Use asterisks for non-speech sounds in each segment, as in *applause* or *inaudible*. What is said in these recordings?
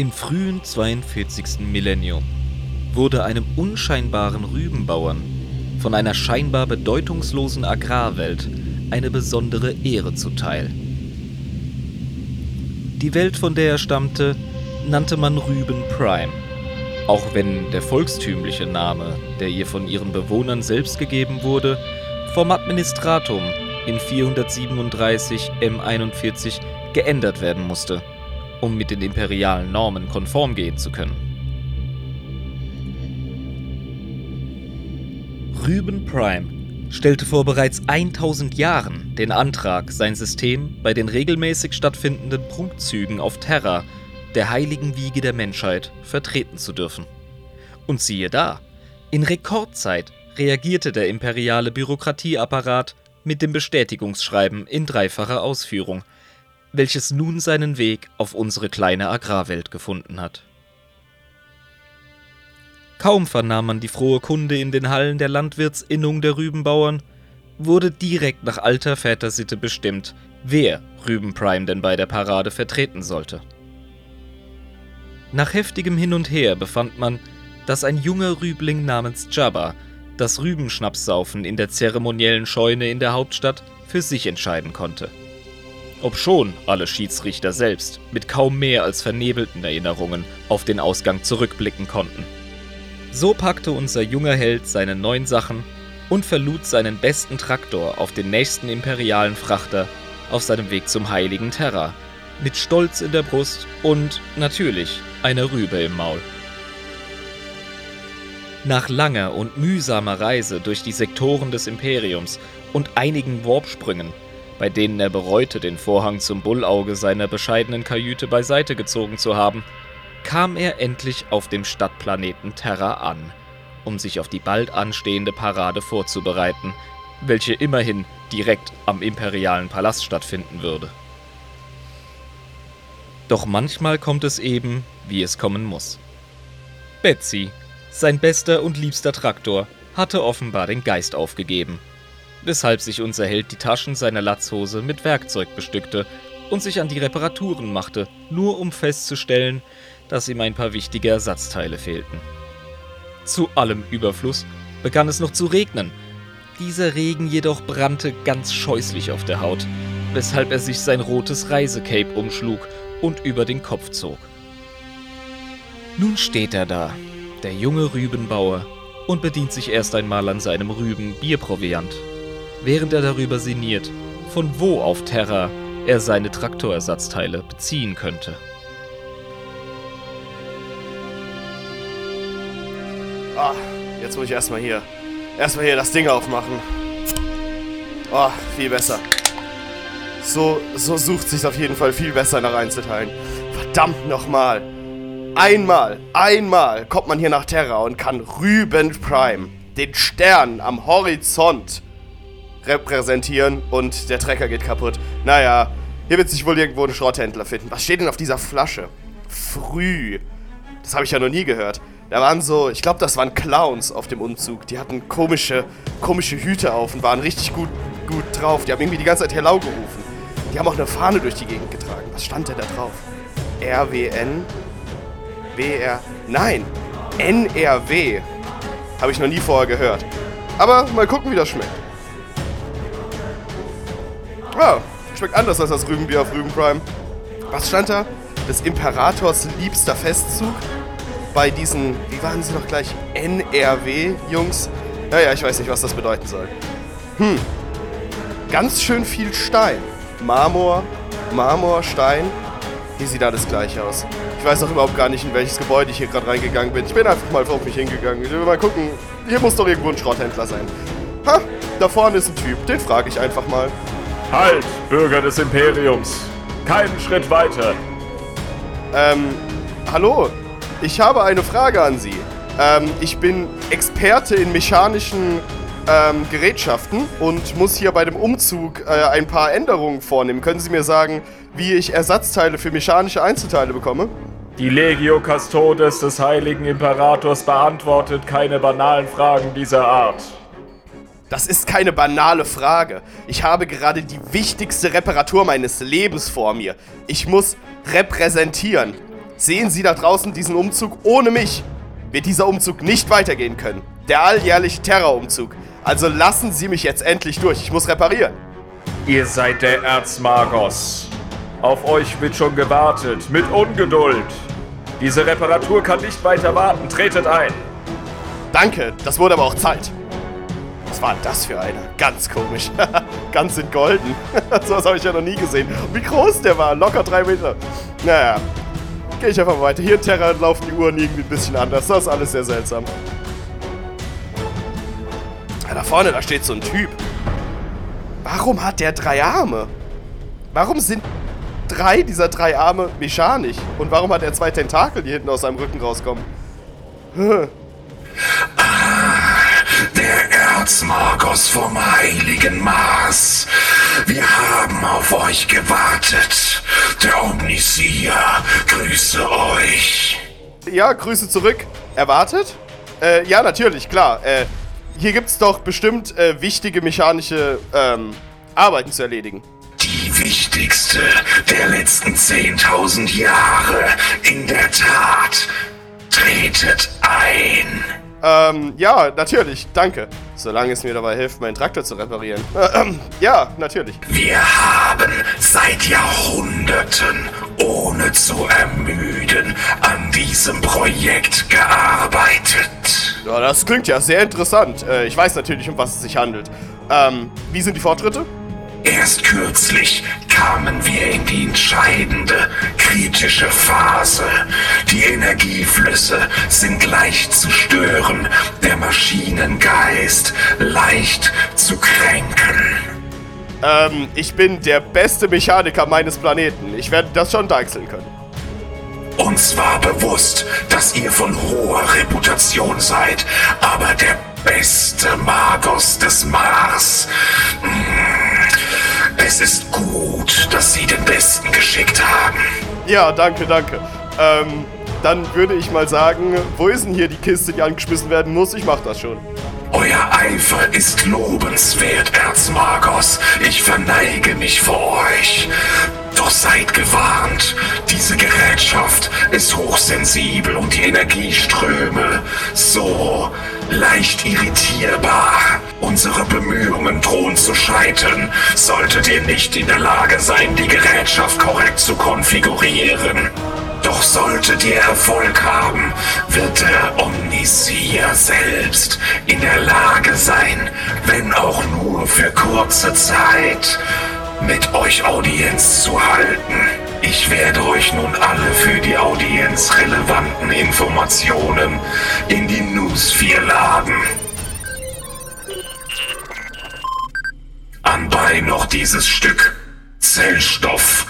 Im frühen 42. Millennium wurde einem unscheinbaren Rübenbauern von einer scheinbar bedeutungslosen Agrarwelt eine besondere Ehre zuteil. Die Welt, von der er stammte, nannte man Rüben Prime, auch wenn der volkstümliche Name, der ihr von ihren Bewohnern selbst gegeben wurde, vom Administratum in 437 M41 geändert werden musste, um mit den imperialen Normen konform gehen zu können. Rüben Prime stellte vor bereits 1000 Jahren den Antrag, sein System bei den regelmäßig stattfindenden Prunkzügen auf Terra, der heiligen Wiege der Menschheit, vertreten zu dürfen. Und siehe da, in Rekordzeit reagierte der imperiale Bürokratieapparat mit dem Bestätigungsschreiben in dreifacher Ausführung, welches nun seinen Weg auf unsere kleine Agrarwelt gefunden hat. Kaum vernahm man die frohe Kunde in den Hallen der Landwirtsinnung der Rübenbauern, wurde direkt nach alter Vätersitte bestimmt, wer Rübenprime denn bei der Parade vertreten sollte. Nach heftigem Hin und Her befand man, dass ein junger Rübling namens Jabba das Rübenschnapssaufen in der zeremoniellen Scheune in der Hauptstadt für sich entscheiden konnte. Obschon alle Schiedsrichter selbst mit kaum mehr als vernebelten Erinnerungen auf den Ausgang zurückblicken konnten. So packte unser junger Held seine neuen Sachen und verlud seinen besten Traktor auf den nächsten imperialen Frachter auf seinem Weg zum heiligen Terra, mit Stolz in der Brust und natürlich einer Rübe im Maul. Nach langer und mühsamer Reise durch die Sektoren des Imperiums und einigen Warpsprüngen, bei denen er bereute, den Vorhang zum Bullauge seiner bescheidenen Kajüte beiseite gezogen zu haben, kam er endlich auf dem Stadtplaneten Terra an, um sich auf die bald anstehende Parade vorzubereiten, welche immerhin direkt am imperialen Palast stattfinden würde. Doch manchmal kommt es eben, wie es kommen muss. Betsy, sein bester und liebster Traktor, hatte offenbar den Geist aufgegeben, weshalb sich unser Held die Taschen seiner Latzhose mit Werkzeug bestückte und sich an die Reparaturen machte, nur um festzustellen, dass ihm ein paar wichtige Ersatzteile fehlten. Zu allem Überfluss begann es noch zu regnen. Dieser Regen jedoch brannte ganz scheußlich auf der Haut, weshalb er sich sein rotes Reisecape umschlug und über den Kopf zog. Nun steht er da, der junge Rübenbauer, und bedient sich erst einmal an seinem Rüben-Bierproviant, während er darüber sinniert, von wo auf Terra er seine Traktorersatzteile beziehen könnte. Ah, jetzt muss ich erstmal hier. Erstmal hier das Ding aufmachen. Oh, viel besser. So, so sucht sich auf jeden Fall viel besser nach Einzelteilen. Verdammt nochmal. Einmal, einmal kommt man hier nach Terra und kann Rüben Prime, den Stern am Horizont, repräsentieren und der Trecker geht kaputt. Naja, hier wird sich wohl irgendwo ein Schrotthändler finden. Was steht denn auf dieser Flasche? Früh. Das habe ich ja noch nie gehört. Da waren so, ich glaube, das waren Clowns auf dem Umzug. Die hatten komische, komische Hüte auf und waren richtig gut, gut drauf. Die haben irgendwie die ganze Zeit Hello gerufen. Die haben auch eine Fahne durch die Gegend getragen. Was stand denn da drauf? RWN? WR? Nein! NRW! Habe ich noch nie vorher gehört. Aber mal gucken, wie das schmeckt. Ah, schmeckt anders als das Rübenbier auf Rüben Prime. Was stand da? Des Imperators liebster Festzug? bei diesen, wie waren sie noch gleich? NRW-Jungs? Naja, ich weiß nicht, was das bedeuten soll. Hm. Ganz schön viel Stein. Marmor, Marmor, Stein. Hier sieht alles gleich aus. Ich weiß auch überhaupt gar nicht, in welches Gebäude ich hier gerade reingegangen bin. Ich bin einfach mal auf mich hingegangen. Ich will mal gucken. Hier muss doch irgendwo ein Schrotthändler sein. Ha, da vorne ist ein Typ. Den frage ich einfach mal. Halt, Bürger des Imperiums. Keinen Schritt weiter. Ähm, hallo. Ich habe eine Frage an Sie. Ähm, ich bin Experte in mechanischen ähm, Gerätschaften und muss hier bei dem Umzug äh, ein paar Änderungen vornehmen. Können Sie mir sagen, wie ich Ersatzteile für mechanische Einzelteile bekomme? Die Legio Custodes des Heiligen Imperators beantwortet keine banalen Fragen dieser Art. Das ist keine banale Frage. Ich habe gerade die wichtigste Reparatur meines Lebens vor mir. Ich muss repräsentieren. Sehen Sie da draußen diesen Umzug? Ohne mich wird dieser Umzug nicht weitergehen können. Der alljährliche Terrorumzug. Also lassen Sie mich jetzt endlich durch. Ich muss reparieren. Ihr seid der Erzmagos. Auf euch wird schon gewartet, mit Ungeduld. Diese Reparatur kann nicht weiter warten. Tretet ein. Danke, das wurde aber auch Zeit. Was war denn das für einer? Ganz komisch. *laughs* Ganz in golden. *laughs* so was habe ich ja noch nie gesehen. Wie groß der war. Locker drei Meter. Naja. Gehe ich einfach mal weiter. Hier in Terra laufen die Uhren irgendwie ein bisschen anders. Das ist alles sehr seltsam. Ja, da vorne, da steht so ein Typ. Warum hat der drei Arme? Warum sind drei dieser drei Arme mechanisch? Und warum hat er zwei Tentakel, die hinten aus seinem Rücken rauskommen? Hm. *laughs* Der Erzmagos vom heiligen Mars. Wir haben auf euch gewartet. Der Omnisia grüße euch. Ja, Grüße zurück. Erwartet? Äh, ja, natürlich, klar. Äh, hier gibt's doch bestimmt äh, wichtige mechanische ähm, Arbeiten zu erledigen. Die wichtigste der letzten 10.000 Jahre. In der Tat. Tretet ein. Ähm, ja, natürlich, danke. Solange es mir dabei hilft, meinen Traktor zu reparieren. Ähm, *clears throat* ja, natürlich. Wir haben seit Jahrhunderten, ohne zu ermüden, an diesem Projekt gearbeitet. Ja, das klingt ja sehr interessant. Äh, ich weiß natürlich, um was es sich handelt. Ähm, wie sind die Fortschritte? Erst kürzlich kamen wir in die entscheidende, kritische Phase. Die Energieflüsse sind leicht zu stören, der Maschinengeist leicht zu kränken. Ähm, ich bin der beste Mechaniker meines Planeten. Ich werde das schon deichseln können. Uns war bewusst, dass ihr von hoher Reputation seid, aber der beste Magos des Mars. Mm, Es ist gut, dass sie den Besten geschickt haben. Ja, danke, danke. Ähm, dann würde ich mal sagen, wo ist denn hier die Kiste, die angeschmissen werden muss? Ich mach das schon. Euer Eifer ist lobenswert, Erzmagos. Ich verneige mich vor euch. Doch seid gewarnt, diese Gerätschaft ist hochsensibel und die Energieströme so leicht irritierbar. Unsere Bemühungen drohen zu scheitern, solltet ihr nicht in der Lage sein, die Gerätschaft korrekt zu konfigurieren. Doch solltet ihr Erfolg haben, wird der Omnisier selbst in der Lage sein, wenn auch nur für kurze Zeit, mit euch Audienz zu halten. Ich werde euch nun alle für die Audienz relevanten Informationen in die Newsphere laden. Anbei noch dieses Stück Zellstoff.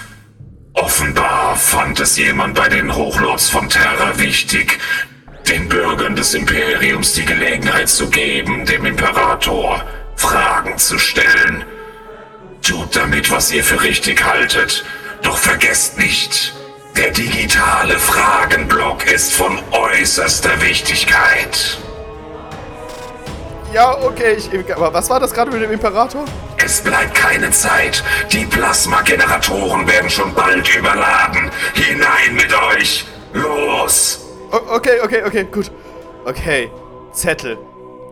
Offenbar fand es jemand bei den Hochlords von Terra wichtig, den Bürgern des Imperiums die Gelegenheit zu geben, dem Imperator Fragen zu stellen. Tut damit, was ihr für richtig haltet, doch vergesst nicht, der digitale Fragenblock ist von äußerster Wichtigkeit. Ja, okay, ich, aber was war das gerade mit dem Imperator? Es bleibt keine Zeit. Die Plasmageneratoren werden schon bald überladen. Hinein mit euch. Los! O okay, okay, okay, gut. Okay, Zettel.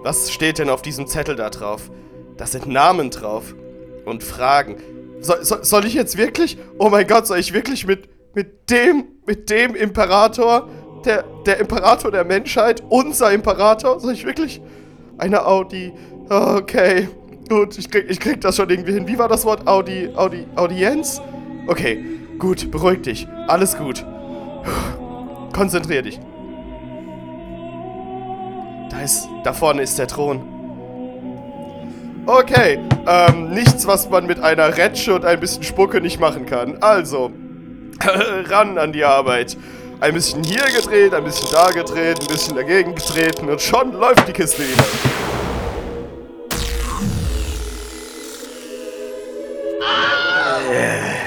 Was steht denn auf diesem Zettel da drauf? Da sind Namen drauf. Und Fragen. So, so, soll ich jetzt wirklich? Oh mein Gott, soll ich wirklich mit, mit dem, mit dem Imperator, der, der Imperator der Menschheit, unser Imperator, soll ich wirklich eine Audi? Okay, gut, ich krieg, ich krieg das schon irgendwie hin. Wie war das Wort Audi, Audi, Audienz? Okay, gut, beruhig dich. Alles gut. Konzentrier dich. Da ist, da vorne ist der Thron. Okay, ähm, nichts, was man mit einer Retsche und ein bisschen Spucke nicht machen kann. Also, *laughs* ran an die Arbeit. Ein bisschen hier gedreht, ein bisschen da gedreht, ein bisschen dagegen getreten und schon läuft die Kiste wieder.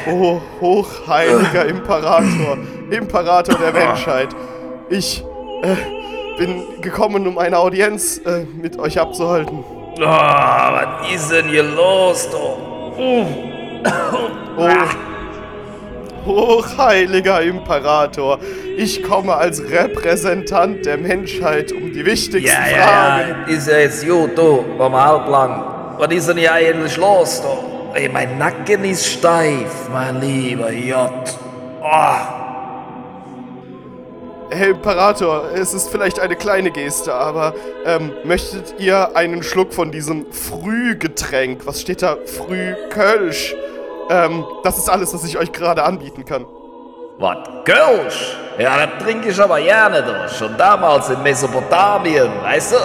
Oh, hochheiliger Imperator, Imperator der Menschheit. Ich äh, bin gekommen, um eine Audienz äh, mit euch abzuhalten. Oh, was ist denn hier los, du? Oh, Hochheiliger Imperator, ich komme als Repräsentant der Menschheit, um die wichtigsten Ja, ja, Fragen. ja, ist ja jetzt gut, du, vom halblang. Was ist denn hier eigentlich los, du? Ey, mein Nacken ist steif, mein lieber J. Oh, Herr Imperator, es ist vielleicht eine kleine Geste, aber ähm, möchtet ihr einen Schluck von diesem Frühgetränk? Was steht da? Frühkölsch. Ähm, das ist alles, was ich euch gerade anbieten kann. was, Kölsch? Ja, das trinke ich aber gerne, du. Schon damals in Mesopotamien, weißt du?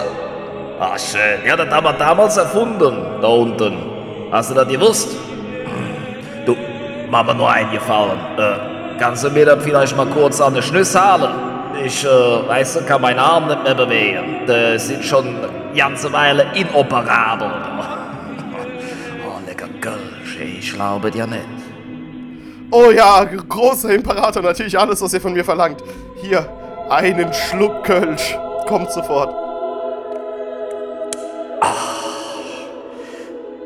Ah, schön. Ja, das haben wir damals erfunden, da unten. Hast du das gewusst? Du, mach mir nur einen Gefallen. Äh, kannst du mir dann vielleicht mal kurz an den Schnüss halen? Ich, äh, weißt du, kann meinen Arm nicht mehr bewegen. Die sind schon eine ganze Weile inoperabel. *laughs* oh, lecker Kölsch, ey, ich glaube dir nicht. Oh ja, großer Imperator, natürlich alles, was ihr von mir verlangt. Hier, einen Schluck Kölsch. Kommt sofort.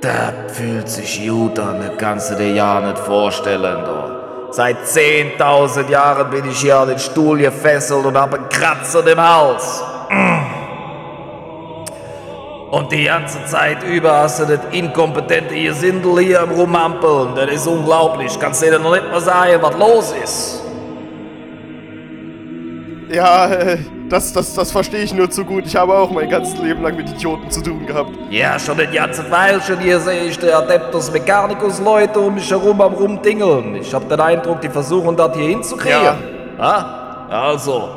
Das fühlt sich gut an, das kannst du dir ja nicht vorstellen, du. Seit 10.000 Jahren bin ich hier an den Stuhl gefesselt und habe einen Kratzer im Hals. Und die ganze Zeit über hast du das inkompetente Gesindel hier am Rumampeln. Das ist unglaublich. Kannst du dir noch nicht mal sagen, was los ist? Ja, äh, das, das, das verstehe ich nur zu gut. Ich habe auch mein ganzes Leben lang mit Idioten zu tun gehabt. Ja, schon ein ganzes Weilchen hier sehe ich die Adeptus Mechanicus Leute um mich herum am Rumdingeln. Ich habe den Eindruck, die versuchen das hier hinzukriegen. Ja. Ah, also,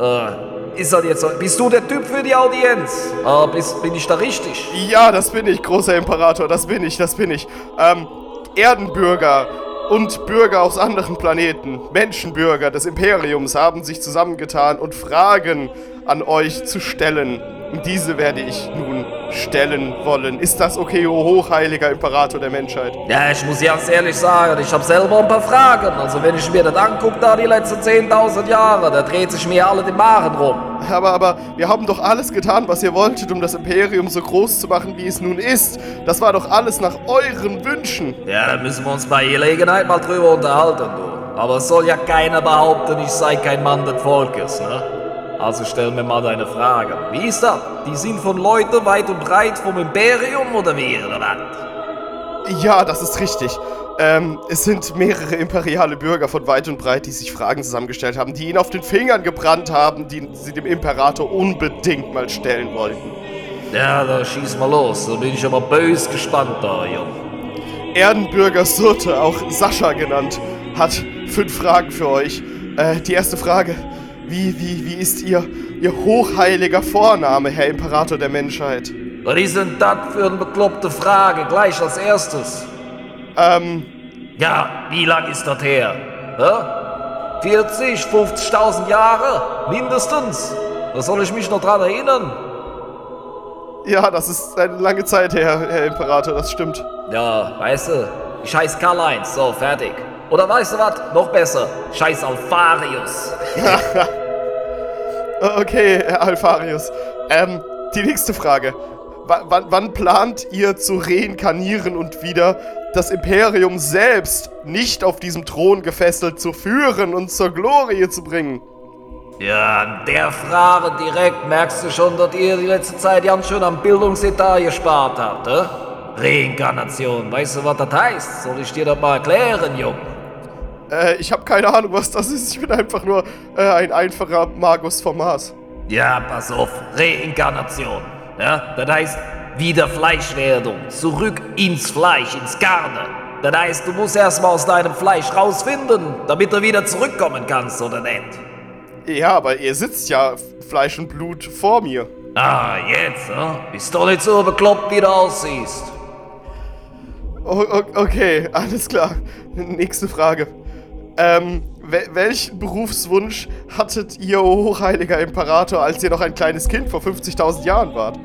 äh, ist das jetzt? Bist du der Typ für die Audienz? Äh, bist, bin ich da richtig? Ja, das bin ich, großer Imperator, das bin ich, das bin ich. Ähm, Erdenbürger und Bürger aus anderen Planeten, Menschenbürger des Imperiums haben sich zusammengetan und Fragen an euch zu stellen. Und diese werde ich nun stellen wollen. Ist das okay, o hochheiliger Imperator der Menschheit? Ja, ich muss ganz ehrlich sagen, ich habe selber ein paar Fragen. Also wenn ich mir das angucke, da die letzten 10.000 Jahre, da dreht sich mir alle den Magen rum. Aber, aber, wir haben doch alles getan, was ihr wolltet, um das Imperium so groß zu machen, wie es nun ist. Das war doch alles nach euren Wünschen. Ja, da müssen wir uns bei Gelegenheit mal drüber unterhalten, du. Aber es soll ja keiner behaupten, ich sei kein Mann des Volkes, ne? Also stell mir mal deine Frage. Wie ist das? Die sind von Leuten weit und breit vom Imperium oder wie oder was? Ja, das ist richtig. Ähm, es sind mehrere imperiale Bürger von weit und breit, die sich Fragen zusammengestellt haben, die ihn auf den Fingern gebrannt haben, die sie dem Imperator unbedingt mal stellen wollten. Ja, da schieß mal los. Da bin ich aber bös gespannt da, Jung. Erdenbürger Surte, auch Sascha genannt, hat fünf Fragen für euch. Äh, die erste Frage. Wie, wie, wie ist ihr, ihr hochheiliger Vorname, Herr Imperator der Menschheit? Was ist denn das für eine bekloppte Frage? Gleich als erstes. Ähm, Ja, wie lang ist das her? Hä? 40, 50.000 Jahre? Mindestens. Da soll ich mich noch dran erinnern. ja, das ist eine lange Zeit her, Herr Imperator, das stimmt. Ja, weißt du, ich heiß Karl-Heinz, so, fertig. Oder weißt du was? Noch besser, scheiß Alfarius. *laughs* Okay, Herr Alfarius. Ähm, die nächste Frage. W wann, plant ihr zu reinkarnieren und wieder das Imperium selbst nicht auf diesem Thron gefesselt zu führen und zur Glorie zu bringen? Ja, an der Frage direkt merkst du schon, dass ihr die letzte Zeit ganz schön am Bildungsetat gespart habt, hä? Reinkarnation, weißt du, was das heißt? Soll ich dir das mal erklären, Jung? Äh, ich habe keine Ahnung, was das ist. Ich bin einfach nur äh, ein einfacher Magus vom Mars. Ja, pass auf, Reinkarnation. Ja, das heißt Wiederfleischwerdung, zurück ins Fleisch, ins Garne. Das heißt, du musst erstmal aus deinem Fleisch rausfinden, damit du wieder zurückkommen kannst, oder nicht? Ja, aber ihr sitzt ja Fleisch und Blut vor mir. Ah, jetzt, ne? Bist doch nicht so bekloppt, wie du aussiehst. O okay, alles klar. Nächste Frage. Ähm, wel welchen Berufswunsch hattet ihr, hochheiliger Imperator, als ihr noch ein kleines Kind vor 50.000 Jahren wart?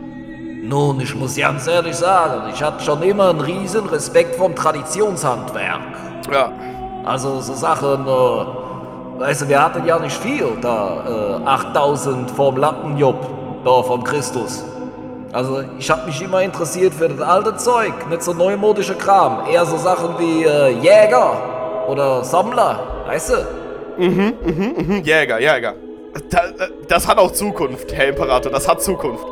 Nun, ich muss ganz ehrlich sagen, ich hatte schon immer einen riesen Respekt vom Traditionshandwerk. Ja. Also so Sachen, äh, weißt du, wir hatten ja nicht viel da, äh, 8000 vom Lattenjob, da vom Christus. Also ich habe mich immer interessiert für das alte Zeug, nicht so neumodische Kram, eher so Sachen wie äh, Jäger oder Sammler. Weißt du? Hm, Jäger, Jäger. Da, äh, das hat auch Zukunft, Herr Imperator, das hat Zukunft.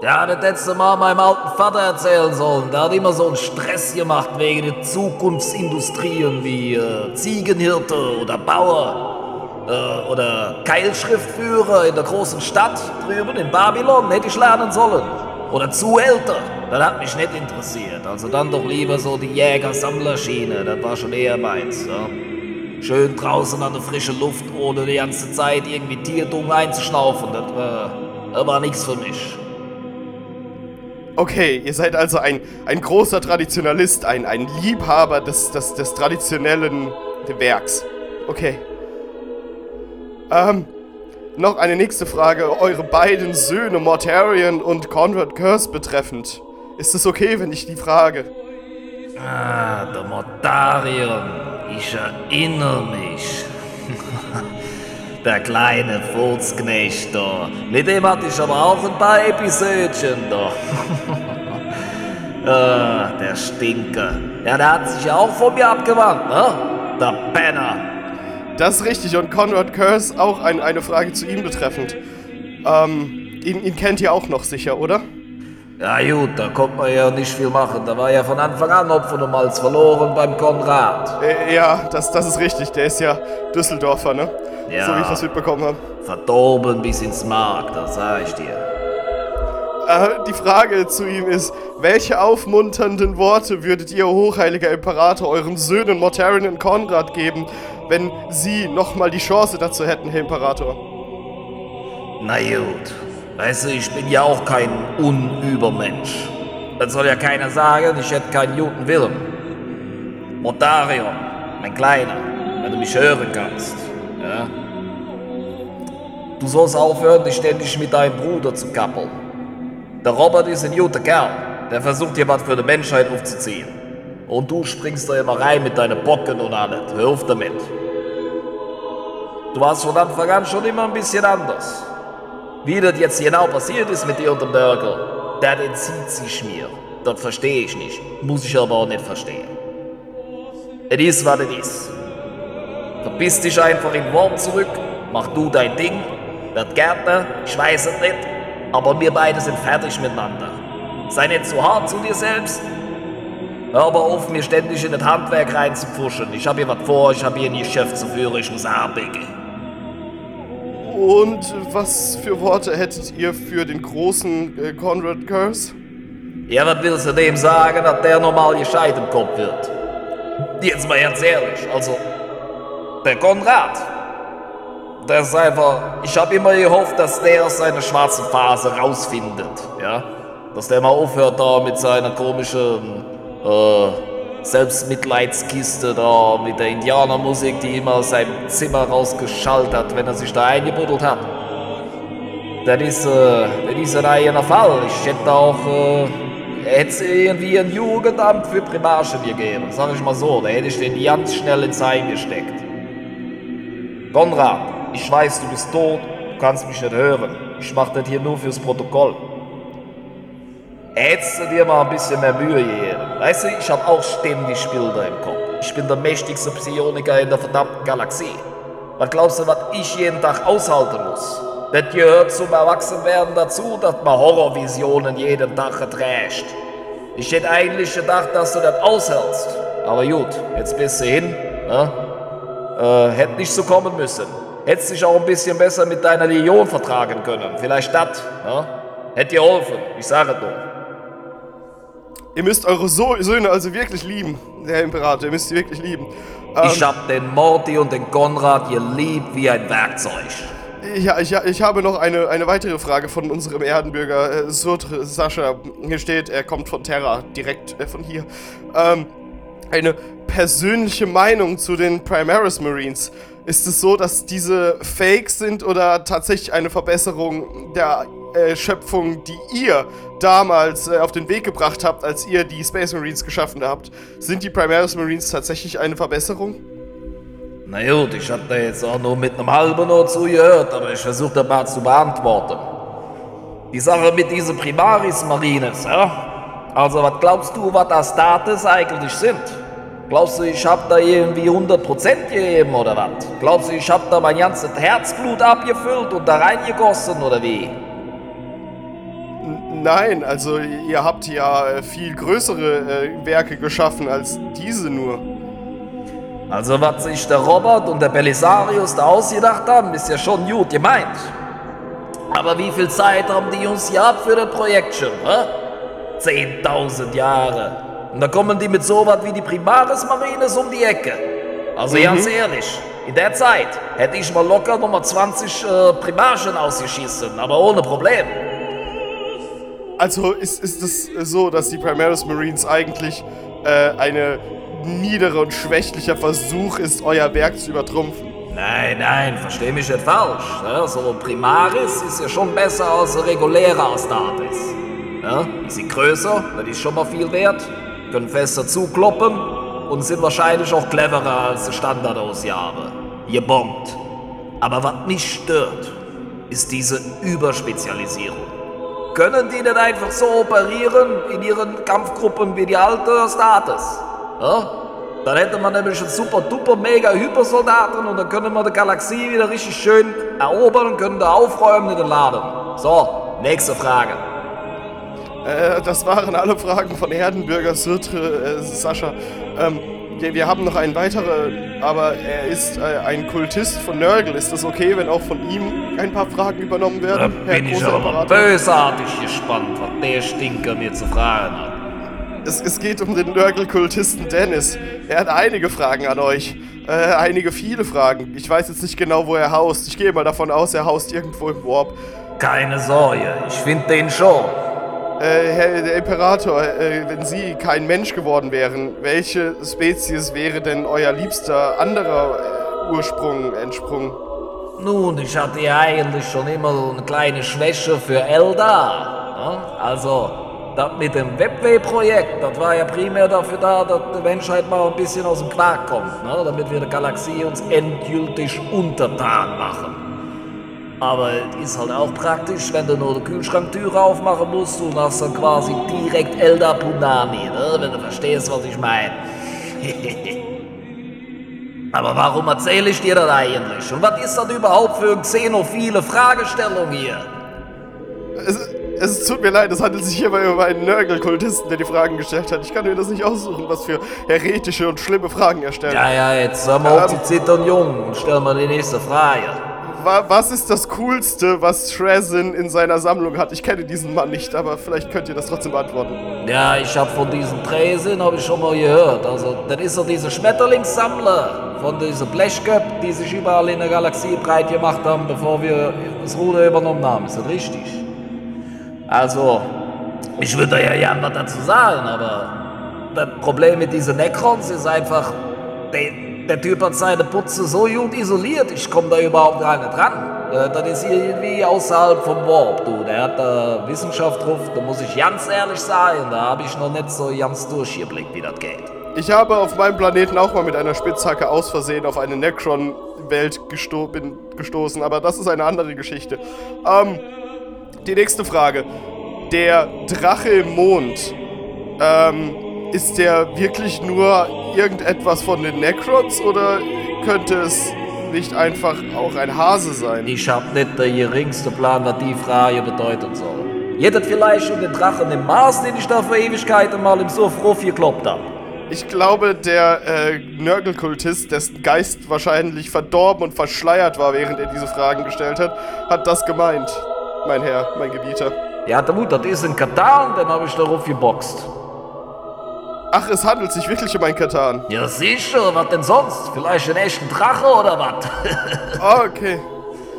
Ja, das du mal meinem alten Vater erzählen sollen. Der hat immer so einen Stress gemacht wegen den Zukunftsindustrien wie äh, Ziegenhirte oder Bauer äh, oder Keilschriftführer in der großen Stadt drüben in Babylon hätte ich lernen sollen. Oder Zuhälter. Das hat mich nicht interessiert. Also dann doch lieber so die Jäger-Sammlerschiene. Das war schon eher meins. Ja. Schön draußen an der frischen Luft, ohne die ganze Zeit irgendwie Tierdung einzuschnaufen. Das das war nichts für mich. Okay, ihr seid also ein, ein großer Traditionalist, ein, ein Liebhaber des, des, des traditionellen Werks. Okay. Ähm, noch eine nächste Frage. Eure beiden Söhne, Mortarion und Conrad Curse betreffend. Ist es okay, wenn ich die frage? Ah, der Mortarion. Ich erinnere mich. *laughs* der kleine Furzknecht da. Mit dem hatte ich aber auch ein paar Episödchen da. *laughs* ah, der Stinker. Ja, der hat sich ja auch von mir abgewandt, ne? Der Penner. Das ist richtig und Conrad Curse auch ein, eine Frage zu ihm betreffend. Ähm, ihn, ihn kennt ihr auch noch sicher, oder? Ja gut, da konnte man ja nicht viel machen. Da war ja von Anfang an Opfer und Malz verloren beim Konrad. Äh, ja, das, das ist richtig. Der ist ja Düsseldorfer, ne? Ja. So wie ich das mitbekommen habe. Verdorben bis ins Mark, das sag ich dir. Äh, die Frage zu ihm ist, welche aufmunternden Worte würdet ihr, hochheiliger Imperator, euren Söhnen Mortarion und Konrad geben, wenn sie nochmal die Chance dazu hätten, Herr Imperator? Na gut, weißt du, ich bin ja auch kein Unübermensch. Dann soll ja keiner sagen, ich hätte keinen guten Willen. Motarion, mein Kleiner, wenn du mich hören kannst, ja? Du sollst aufhören, dich ständig mit deinem Bruder zu kappeln. Der Robert ist ein guter Kerl, der versucht hier was für die Menschheit aufzuziehen. Und du springst da immer rein mit deinen Bocken und alles. Hör auf damit. Du warst von Anfang an schon immer ein bisschen anders. Wie das jetzt genau passiert ist mit dir und dem Burger, das entzieht sich mir. Das verstehe ich nicht. Muss ich aber auch nicht verstehen. Es ist, was es ist. Verpiss dich einfach in Worm zurück, mach du dein Ding, werd Gärtner, ich weiß es nicht, aber wir beide sind fertig miteinander. Sei nicht zu hart zu dir selbst. Hör aber auf, mir ständig in das Handwerk reinzupfuschen. Ich habe hier was vor, ich habe hier ein Geschäft zu führen, ich muss arbeiten. Und was für Worte hättet ihr für den großen äh, Conrad Curse? Ja, was willst du dem sagen, dass der normal gescheit im Kopf wird? Jetzt mal ganz ehrlich, also, der Konrad, der ist einfach, ich habe immer gehofft, dass der aus seiner schwarzen Phase rausfindet, ja? Dass der mal aufhört da mit seiner komischen, äh, Selbstmitleidskiste da, mit der Indianermusik, die immer aus seinem Zimmer rausgeschaltet hat, wenn er sich da eingebuddelt hat. Das ist, äh, das ist ein eigener Fall. Ich hätte auch, äh, hätte irgendwie ein Jugendamt für Primarchen gegeben, sag ich mal so. Da hätte ich den ganz schnell ins Heim gesteckt. Konrad, ich weiß, du bist tot, du kannst mich nicht hören. Ich mach das hier nur fürs Protokoll. Hättest du dir mal ein bisschen mehr Mühe gegeben. Weißt du, ich habe auch ständig Bilder im Kopf. Ich bin der mächtigste Psioniker in der verdammten Galaxie. Was glaubst du, was ich jeden Tag aushalten muss? Das gehört zum Erwachsenwerden dazu, dass man Horrorvisionen jeden Tag erträgt. Ich hätte eigentlich gedacht, dass du das aushältst. Aber gut, jetzt bist du hin. Ne? Äh, hätte nicht so kommen müssen. Hättest dich auch ein bisschen besser mit deiner Legion vertragen können. Vielleicht das. Ne? Hätte geholfen. Ich sage es nur. Ihr müsst eure so Söhne also wirklich lieben, Herr Imperator. Ihr müsst sie wirklich lieben. Ähm, Ich hab den Morty und den Konrad geliebt wie ein Werkzeug. Ja, ich, ich habe noch eine, eine weitere Frage von unserem Erdenbürger äh, Surtre Sascha. Hier steht, er kommt von Terra, direkt äh, von hier. Ähm, eine persönliche Meinung zu den Primaris Marines. Ist es so, dass diese fake sind oder tatsächlich eine Verbesserung der Schöpfung, die ihr damals äh, auf den Weg gebracht habt, als ihr die Space Marines geschaffen habt? Sind die Primaris Marines tatsächlich eine Verbesserung? Na gut, ich hab da jetzt auch nur mit einem halben Ohr zugehört, aber ich versuche das mal zu beantworten. Die Sache mit diesen Primaris Marines, ja? Also, was glaubst du, was das Status eigentlich sind? Glaubst du, ich hab da irgendwie 100% gegeben oder was? Glaubst du, ich hab da mein ganzes Herzblut abgefüllt und da reingegossen oder wie? Nein, also ihr habt ja äh, viel größere äh, Werke geschaffen als diese nur. Also, was sich der Robert und der Belisarius da ausgedacht haben, ist ja schon gut gemeint. Aber wie viel Zeit haben die Jungs gehabt für das Projekt schon, hä? 10.000 Jahre. Und da kommen die mit so was wie die Primaris Marines um die Ecke. Also ganz ehrlich, in der Zeit hätte ich mal locker nochmal 20 äh, Primarchen ausgeschissen, aber ohne Problem. Also ist, ist es so, dass die Primaris Marines eigentlich äh, eine niedere und schwächlicher Versuch ist, euer Werk zu übertrumpfen? Nein, nein, versteh mich nicht falsch. Ja, so Primaris ist ja schon besser als regulärer Astartes. Ja, die sind größer, das ist schon mal viel wert, können fester zukloppen und sind wahrscheinlich auch cleverer als die Standardausgabe. Ihr bombt. Aber was mich stört, ist diese Überspezialisierung. Können die nicht einfach so operieren in ihren Kampfgruppen wie die alte Astartes? Ja? Dann hätte man nämlich einen super duper mega Hypersoldaten und dann können wir die Galaxie wieder richtig schön erobern und können da aufräumen in den Laden. So, nächste Frage. Äh, das waren alle Fragen von Erdenbürger Sirtre, äh, Sascha. Ähm, wir, wir haben noch einen weiteren, aber er ist äh, ein Kultist von Nörgel. Ist das okay, wenn auch von ihm ein paar Fragen übernommen Da werden? bin ich aber bösartig gespannt, was der Stinker mir zu fragen hat. Es, es geht um den Nörgel-Kultisten Dennis. Er hat einige Fragen an euch. Äh, einige, viele Fragen. Ich weiß jetzt nicht genau, wo er haust. Ich gehe mal davon aus, er haust irgendwo im Warp. Keine Sorge, ich finde den schon. Äh, Herr der Imperator, äh, wenn Sie kein Mensch geworden wären, welche Spezies wäre denn euer liebster anderer äh, Ursprung entsprungen? Nun, ich hatte ja eigentlich schon immer eine kleine Schwäche für Eldar. Ne? Also, das mit dem Webway-Projekt, das war ja primär dafür da, dass die Menschheit mal ein bisschen aus dem Quark kommt, ne? damit wir die Galaxie uns endgültig untertan machen. Aber es ist halt auch praktisch, wenn du nur die Kühlschranktüre aufmachen musst und hast dann quasi direkt Eldar Punani, ne? wenn du verstehst, was ich meine. *laughs* Aber warum erzähle ich dir das eigentlich? Und was ist das überhaupt für eine xenophile Fragestellung hier? Es, es tut mir leid, es handelt sich hierbei um einen Nörgel-Kultisten, der die Fragen gestellt hat. Ich kann mir das nicht aussuchen, was für heretische und schlimme Fragen er stellt. Ja, ja, jetzt hör mal auf zu zittern, Jung, und stell mal die nächste Frage. Wa was ist das Coolste, was Trezin in seiner Sammlung hat? Ich kenne diesen Mann nicht, aber vielleicht könnt ihr das trotzdem beantworten. Ja, ich hab von diesem Träsen hab ich schon mal gehört. Also, das ist ja dieser Schmetterlingssammler von diesen Blechköp, die sich überall in der Galaxie breit gemacht haben, bevor wir das Ruder übernommen haben. Ist das richtig? Also, ich würde ja gern was dazu sagen, aber das Problem mit diesen Necrons ist einfach, der, der Typ hat seine Putze so gut isoliert, ich komme da überhaupt gar nicht ran. Äh, Das ist irgendwie außerhalb vom Warp, du. Der hat da Wissenschaft drauf, da muss ich ganz ehrlich sagen, da habe ich noch nicht so ganz durchgeblickt, wie das geht. Ich habe auf meinem Planeten auch mal mit einer Spitzhacke aus Versehen auf eine Necron-Welt gesto gestoßen, aber das ist eine andere Geschichte. Ähm, die nächste Frage. Der Drache im Mond, ähm, ist der wirklich nur irgendetwas von den Necrons oder könnte es nicht einfach auch ein Hase sein? Ich hab nicht der geringste Plan, was die Frage bedeuten soll. Jedet vielleicht um den Drachen im Mars, den ich da vor Ewigkeiten mal im Suff gekloppt hab. Ich glaube, der äh, Nörgelkultist, dessen Geist wahrscheinlich verdorben und verschleiert war, während er diese Fragen gestellt hat, hat das gemeint, mein Herr, mein Gebieter. Ja, der Mut, das ist ein Katan, den hab ich darauf geboxt. Ach, es handelt sich wirklich um ein Katan. Ja, sicher, was denn sonst? Vielleicht einen echten Drache oder was? *laughs* Ah, okay.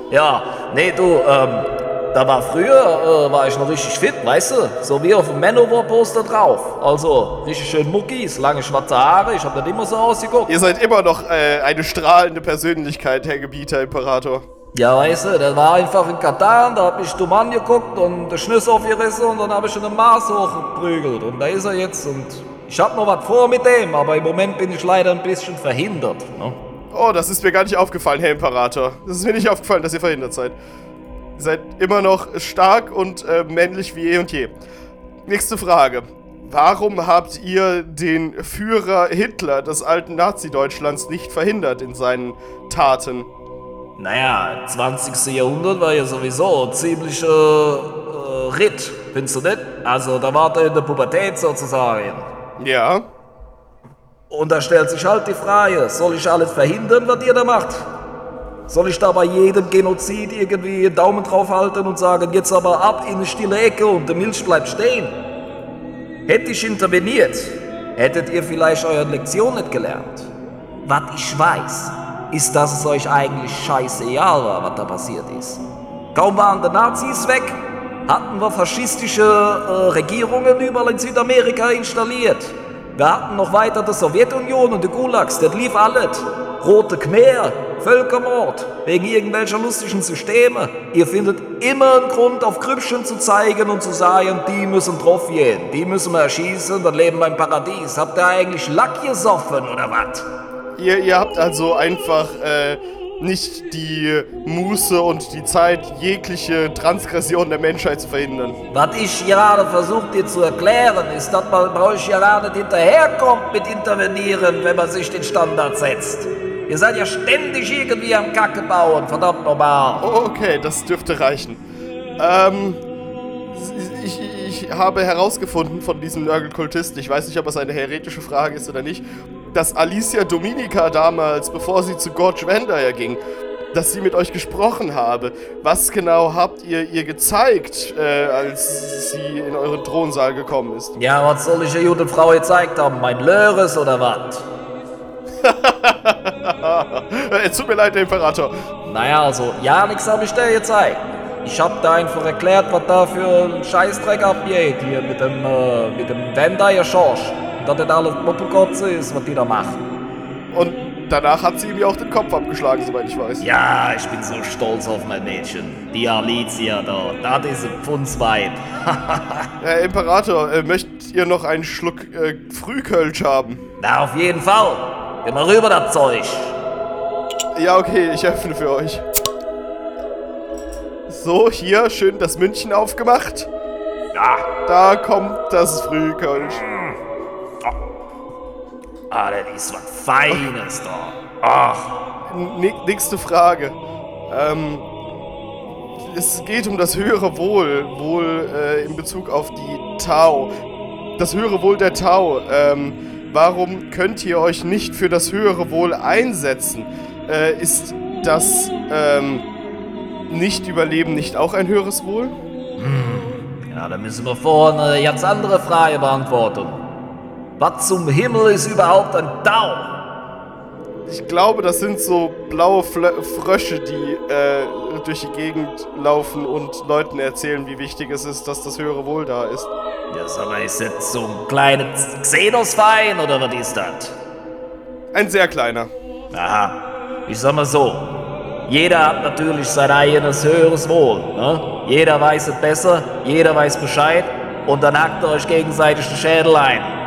ja, nee, du, ähm, da war früher, äh, war ich noch richtig fit, weißt du? So wie auf dem Manowar-Poster drauf. Also, richtig schön Muckis, lange schwarze Haare, ich hab nicht immer so ausgeguckt. Ihr seid immer noch äh, eine strahlende Persönlichkeit, Herr Gebieter, Imperator. Ja, weißt du, der war einfach in Katan, da hab ich dumm angeguckt und der Schnüss aufgerissen und dann hab ich in den Mars hochgeprügelt. Und da ist er jetzt und ich hab noch was vor mit dem, aber im Moment bin ich leider ein bisschen verhindert. Ne? Oh, das ist mir gar nicht aufgefallen, Herr Imperator. Das ist mir nicht aufgefallen, dass ihr verhindert seid. Ihr seid immer noch stark und äh, männlich wie eh und je. Nächste Frage. warum habt ihr den Führer Hitler des alten Nazi-Deutschlands nicht verhindert in seinen Taten? Naja, 20. Jahrhundert war ja sowieso ein ziemlicher äh, Ritt, findest du nicht? Also da war er in der Pubertät sozusagen. Ja. Und da stellt sich halt die Frage, soll ich alles verhindern, was ihr da macht? Soll ich da bei jedem Genozid irgendwie einen Daumen drauf halten und sagen, jetzt aber ab in eine stille Ecke und der Milch bleibt stehen? Hätte ich interveniert, hättet ihr vielleicht eure Lektion nicht gelernt. Was ich weiß, ist, dass es euch eigentlich scheißegal war, was da passiert ist. Kaum waren die Nazis weg, hatten wir faschistische äh, Regierungen überall in Südamerika installiert. Wir hatten noch weiter die Sowjetunion und die Gulags, das lief alles. Rote Khmer, Völkermord, wegen irgendwelcher lustigen Systeme. Ihr findet immer einen Grund, auf Krüppchen zu zeigen und zu sagen, die müssen drauf gehen, die müssen wir erschießen, dann leben wir im Paradies. Habt ihr eigentlich Lack gesoffen oder was? Ihr, ihr habt also einfach äh, nicht die Muße und die Zeit, jegliche Transgression der Menschheit zu verhindern. Was ich gerade versucht dir zu erklären, ist, dass man bei euch nicht hinterherkommt mit Intervenieren, wenn man sich den Standard setzt. Ihr seid ja ständig irgendwie am Kacke bauen, verdammt nochmal. Okay, das dürfte reichen. Ähm, ich, ich habe herausgefunden von diesem Nörgelkultisten, ich weiß nicht, ob es eine heretische Frage ist oder nicht, dass Alicia Dominica damals, bevor sie zu Gorge Vandermeer ging, dass sie mit euch gesprochen habe. Was genau habt ihr ihr gezeigt, äh, als sie in euren Thronsaal gekommen ist? Ja, was soll ich der guten Frau gezeigt haben? Mein Löres oder was? *laughs* es tut mir leid, der Imperator. Naja, also, ja, nix habe ich dir gezeigt. Ich hab da einfach erklärt, was da für ein Scheißdreck abgeht hier mit dem, äh, mit dem Vendayer Schorsch. Und dass das alles Poppelkotze ist, was die da machen. Und danach hat sie ihm ja auch den Kopf abgeschlagen, soweit ich weiß. Ja, ich bin so stolz auf mein Mädchen. Die Alicia da, das ist ein Pfundsweib. *laughs* Herr Imperator, äh, möchtet ihr noch einen Schluck äh, Frühkölsch haben? Na, auf jeden Fall. Geh mal rüber, das Zeug. Ja, okay, ich öffne für euch. So, hier, schön das München aufgemacht. Ja, Da kommt das Frühkölsch. Ah, das ist was Feines da. Ach, nächste Frage. Ähm, es geht um das höhere Wohl, wohl äh, in Bezug auf die Tau. Das höhere Wohl der Tau. Ähm, warum könnt ihr euch nicht für das höhere Wohl einsetzen? Äh, ist das ähm, Nicht-Überleben nicht auch ein höheres Wohl? ja, da müssen wir vorhin eine ganz andere Frage beantworten. Was zum Himmel ist überhaupt ein Tau? Ich glaube, das sind so blaue Flö Frösche, die äh, durch die Gegend laufen und Leuten erzählen, wie wichtig es ist, dass das höhere Wohl da ist. Ja, sag mal, ist das so ein kleines Xenos-Verein oder was ist das? Ein sehr kleiner. Aha, ich sag mal so. Jeder hat natürlich sein eigenes höheres Wohl. Ne? Jeder weiß es besser, jeder weiß Bescheid und dann hackt ihr euch gegenseitig den Schädel ein.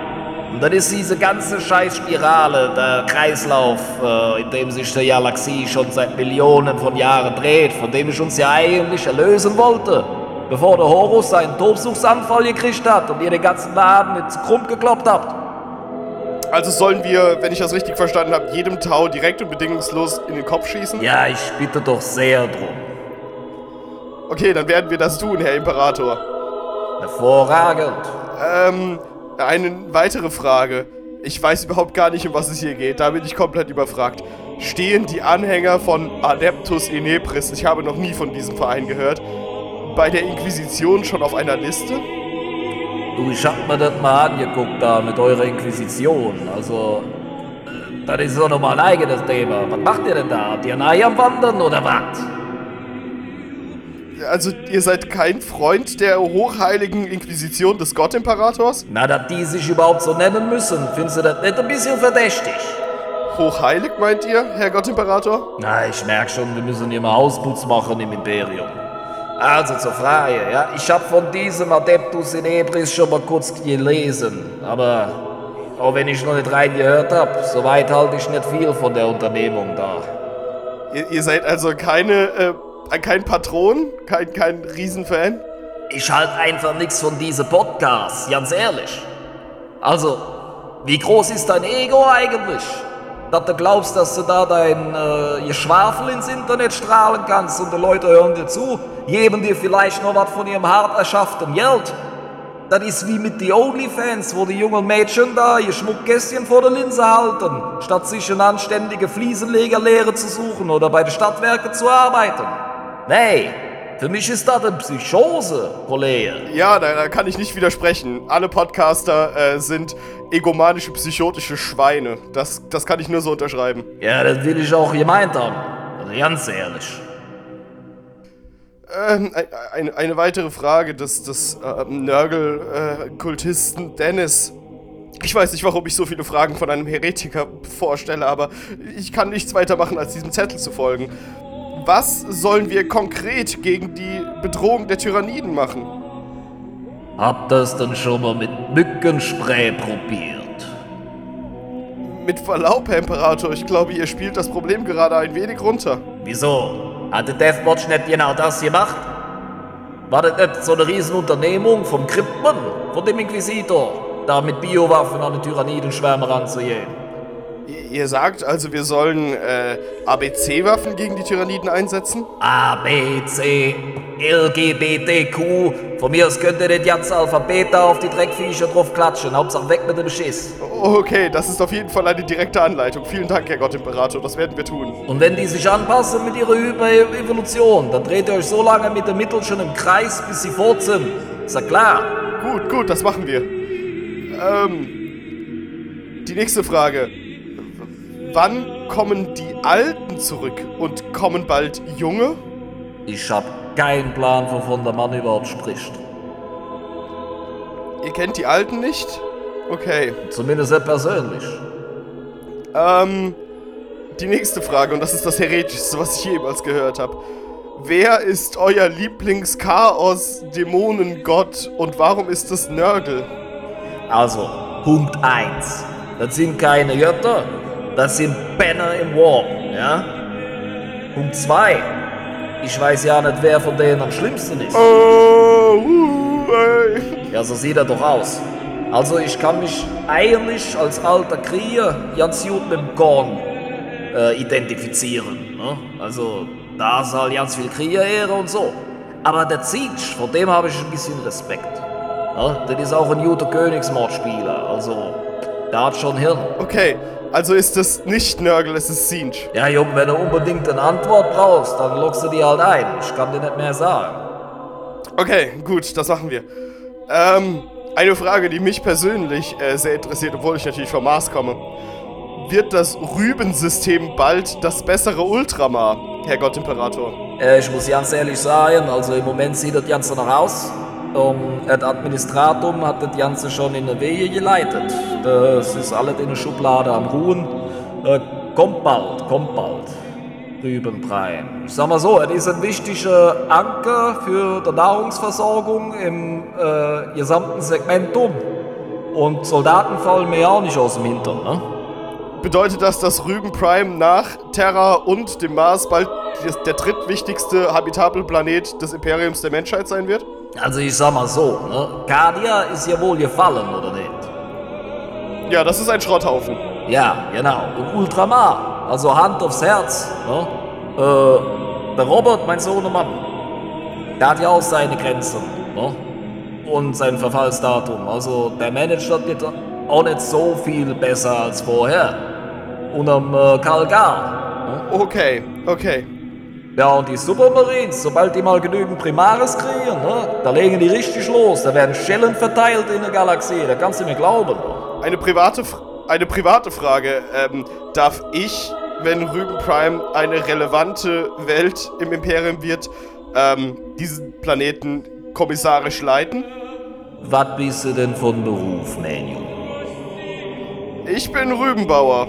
Und dann ist diese ganze Scheißspirale, der Kreislauf, äh, in dem sich die Galaxie schon seit Millionen von Jahren dreht, von dem ich uns ja eigentlich erlösen wollte. Bevor der Horus seinen Tobsuchsanfall gekriegt hat und ihr den ganzen Laden mit Krumm gekloppt habt. Also sollen wir, wenn ich das richtig verstanden habe, jedem Tau direkt und bedingungslos in den Kopf schießen? Ja, ich bitte doch sehr drum. Okay, dann werden wir das tun, Herr Imperator. Hervorragend. Ähm, eine weitere Frage. Ich weiß überhaupt gar nicht, um was es hier geht. Da bin ich komplett überfragt. Stehen die Anhänger von Adeptus Inepris, ich habe noch nie von diesem Verein gehört, bei der Inquisition schon auf einer Liste? Du, ich hab mir das mal angeguckt da mit eurer Inquisition. Also, das ist doch nochmal ein eigenes Thema. Was macht ihr denn da? Habt ihr ein Ei am Wandern oder was? Also, ihr seid kein Freund der hochheiligen Inquisition des Gottimperators? Na, dass die sich überhaupt so nennen müssen, findest du das nicht ein bisschen verdächtig? Hochheilig, meint ihr, Herr Gottimperator? Na, ich merk schon, wir müssen hier mal Ausputz machen im Imperium. Also zur Frage, ja. Ich hab von diesem Adeptus in Ebris schon mal kurz gelesen, aber auch wenn ich noch nicht reingehört hab, soweit halte ich nicht viel von der Unternehmung da. Ihr, ihr seid also keine, äh, kein Patron? Kein, kein Riesenfan? Ich halt einfach nichts von diesen Podcasts, ganz ehrlich. Also, wie groß ist dein Ego eigentlich? Dass du glaubst, dass du da dein äh, Geschwafel ins Internet strahlen kannst und die Leute hören dir zu, geben dir vielleicht noch was von ihrem hart erschafften Geld. Das ist wie mit den Onlyfans, wo die jungen Mädchen da ihr Schmuckkästchen vor der Linse halten, statt sich eine anständige Fliesenlegerlehre zu suchen oder bei den Stadtwerken zu arbeiten. Nee, für mich ist das eine Psychose, Kollege. Ja, da, da kann ich nicht widersprechen. Alle Podcaster äh, sind egomanische, psychotische Schweine. Das, das kann ich nur so unterschreiben. Ja, das will ich auch gemeint haben. Also ganz ehrlich. Ähm, ein- eine, eine weitere Frage des, des äh, Nörgel-Kultisten Dennis. Ich weiß nicht, warum ich so viele Fragen von einem Heretiker vorstelle, aber ich kann nichts weiter machen, als diesem Zettel zu folgen. Was sollen wir konkret gegen die Bedrohung der Tyranniden machen? Habt das denn schon mal mit Mückenspray probiert? Mit Verlaub, Herr Imperator, ich glaube, ihr spielt das Problem gerade ein wenig runter. Wieso? Hatte Deathwatch nicht genau das gemacht? War das nicht so eine Riesenunternehmung vom Kryptmann, von dem Inquisitor, da mit Biowaffen an den Tyrannidenschwärmer ranzugehen? Ihr sagt also, wir sollen äh, ABC-Waffen gegen die Tyranniden einsetzen? A, B, C, LGBTQ. Von mir aus könnt ihr das ganze Alphabet da auf die Dreckviecher drauf klatschen. Hauptsache weg mit dem Schiss. Okay, das ist auf jeden Fall eine direkte Anleitung. Vielen Dank, Herr Gott-Imperator, das werden wir tun. Und wenn die sich anpassen mit ihrer Über Evolution, dann dreht ihr euch so lange mit den Mitteln schon im Kreis, bis sie fort sind. Ist ja klar. Gut, gut, das machen wir. Ähm, die nächste Frage. Wann kommen die Alten zurück und kommen bald Junge? Ich hab keinen Plan, wovon der Mann überhaupt spricht. Ihr kennt die Alten nicht? Okay. Zumindest nicht persönlich. Ähm, die nächste Frage, und das ist das Heretischste, was ich jemals gehört habe. Wer ist euer Lieblings-Chaos-Dämonengott und warum ist es Nörgel? Also, Punkt 1. Das sind keine Götter, das sind Banner im Warp, ja? Punkt 2. Ich weiß ja nicht, wer von denen am schlimmsten ist. Oh, uh, ey. Ja, so sieht er doch aus. Also, ich kann mich eigentlich als alter Krieger ganz gut mit dem Korn äh, identifizieren. Ne? Also, da ist halt ganz viel Kriegerehre und so. Aber der Siege, vor dem habe ich ein bisschen Respekt. Ne? Das ist auch ein guter Königsmordspieler. Also, der hat schon Hirn. Okay, also ist es nicht Nörgel, es ist Sinj. Ja, Junge, wenn du unbedingt eine Antwort brauchst, dann lockst du die halt ein. Ich kann dir nicht mehr sagen. Okay, gut, das machen wir. Ähm, eine Frage, die mich persönlich äh, sehr interessiert, obwohl ich natürlich vom Mars komme. Wird das Rübensystem bald das bessere Ultramar, Herr Gottimperator? Äh, ich muss ganz ehrlich sagen, also im Moment sieht das Ganze noch aus. Um, das Administratum hat das Ganze schon in der Wege geleitet. Das ist alles in der Schublade am Ruhen. Äh, kommt bald, kommt bald. Rübenprein. Ich sag mal so, es ist ein wichtiger Anker für die Nahrungsversorgung im äh, gesamten Segmentum. Und Soldaten fallen mir auch nicht aus dem Hintern, ne? Bedeutet das, dass Rüben Prime nach Terra und dem Mars bald der drittwichtigste habitable Planet des Imperiums der Menschheit sein wird? Also ich sag mal so, ne? Cardia ist ja wohl gefallen, oder nicht? Ja, das ist ein Schrotthaufen. Ja, genau. Und Ultramar, also Hand aufs Herz. Ne? Äh, der Robert, mein Sohnemann, der hat ja auch seine Grenzen. Ne? Und sein Verfallsdatum. Also der managt das jetzt auch nicht so viel besser als vorher. Unterm äh, Kalgar. Ne? Okay, okay. Ja, und die Supermarines, sobald die mal genügend Primaris kriegen, ne? da legen die richtig los. Da werden Schellen verteilt in der Galaxie, da kannst du mir glauben. Eine private, eine private Frage. Ähm, darf ich, wenn Rüben Prime eine relevante Welt im Imperium wird, ähm, diesen Planeten kommissarisch leiten? Was bist du denn von Beruf, Menu? Ich bin Rübenbauer.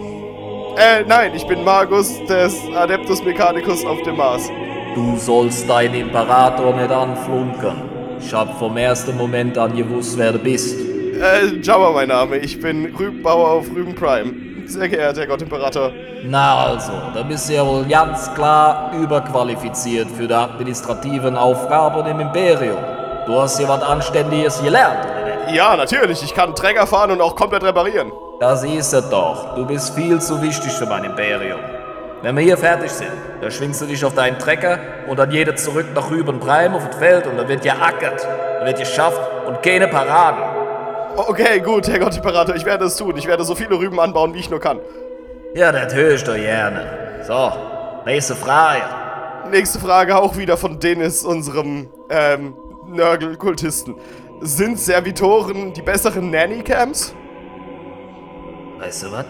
Äh, nein, ich bin Magus des Adeptus Mechanicus auf dem Mars. Du sollst deinen Imperator nicht anflunkern. Ich hab vom ersten Moment an gewusst, wer du bist. Äh, Jabba mein Name. Ich bin Rübenbauer auf Rüben Prime. Sehr geehrter Herr Gottimperator. Na also, da bist du ja wohl ganz klar überqualifiziert für die administrativen Aufgaben im Imperium. Du hast ja was Anständiges gelernt, oder? Ja, natürlich. Ich kann Träger fahren und auch komplett reparieren. Das ist es doch. Du bist viel zu wichtig für mein Imperium. Wenn wir hier fertig sind, dann schwingst du dich auf deinen Trecker und dann jeder zurück nach Rübenbreim auf das Feld und dann wird geackert, dann wird geschafft und keine Paraden. Okay, gut, Herr Gott-Imperator, ich werde es tun. Ich werde so viele Rüben anbauen, wie ich nur kann. Ja, das höre ich doch gerne. So, nächste Frage. Nächste Frage auch wieder von Dennis, unserem ähm, Nörgel-Kultisten. Sind Servitoren die besseren Nanny-Cams? Weißt du was?